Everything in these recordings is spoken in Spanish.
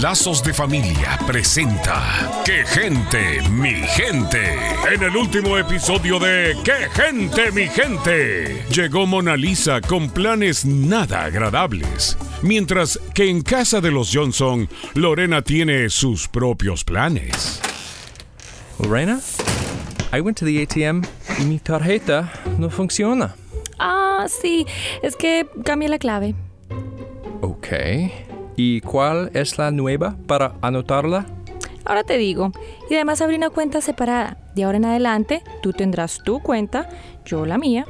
Lazos de Familia presenta ¡Qué gente, mi gente! En el último episodio de ¡Qué gente, mi gente! Llegó Mona Lisa con planes nada agradables. Mientras que en casa de los Johnson, Lorena tiene sus propios planes. Lorena, I went to the ATM y mi tarjeta no funciona. Ah, sí, es que cambié la clave. Ok. ¿Y cuál es la nueva para anotarla? Ahora te digo. Y además abrí una cuenta separada. De ahora en adelante, tú tendrás tu cuenta, yo la mía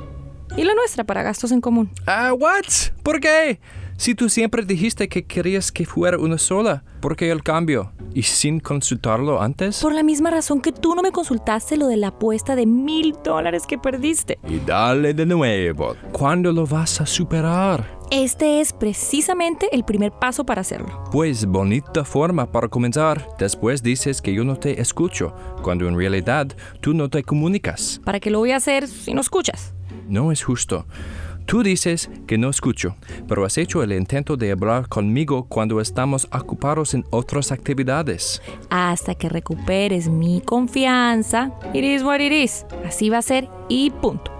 y la nuestra para gastos en común. Ah, what? ¿Por qué? Si tú siempre dijiste que querías que fuera una sola, ¿por qué el cambio? ¿Y sin consultarlo antes? Por la misma razón que tú no me consultaste lo de la apuesta de mil dólares que perdiste. Y dale de nuevo. ¿Cuándo lo vas a superar? Este es precisamente el primer paso para hacerlo. Pues bonita forma para comenzar. Después dices que yo no te escucho, cuando en realidad tú no te comunicas. ¿Para qué lo voy a hacer si no escuchas? No es justo. Tú dices que no escucho, pero has hecho el intento de hablar conmigo cuando estamos ocupados en otras actividades. Hasta que recuperes mi confianza, it is what it is. Así va a ser y punto.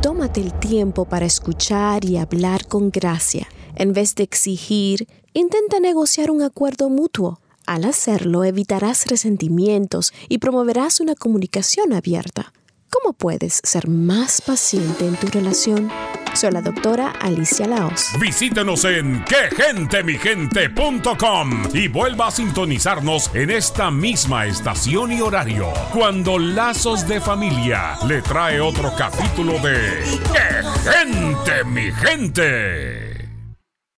Tómate el tiempo para escuchar y hablar con gracia. En vez de exigir, intenta negociar un acuerdo mutuo. Al hacerlo, evitarás resentimientos y promoverás una comunicación abierta. ¿Cómo puedes ser más paciente en tu relación? Soy la doctora Alicia Laos. Visítenos en quegentemigente.com y vuelva a sintonizarnos en esta misma estación y horario cuando Lazos de Familia le trae otro capítulo de ¡Qué gente, mi gente!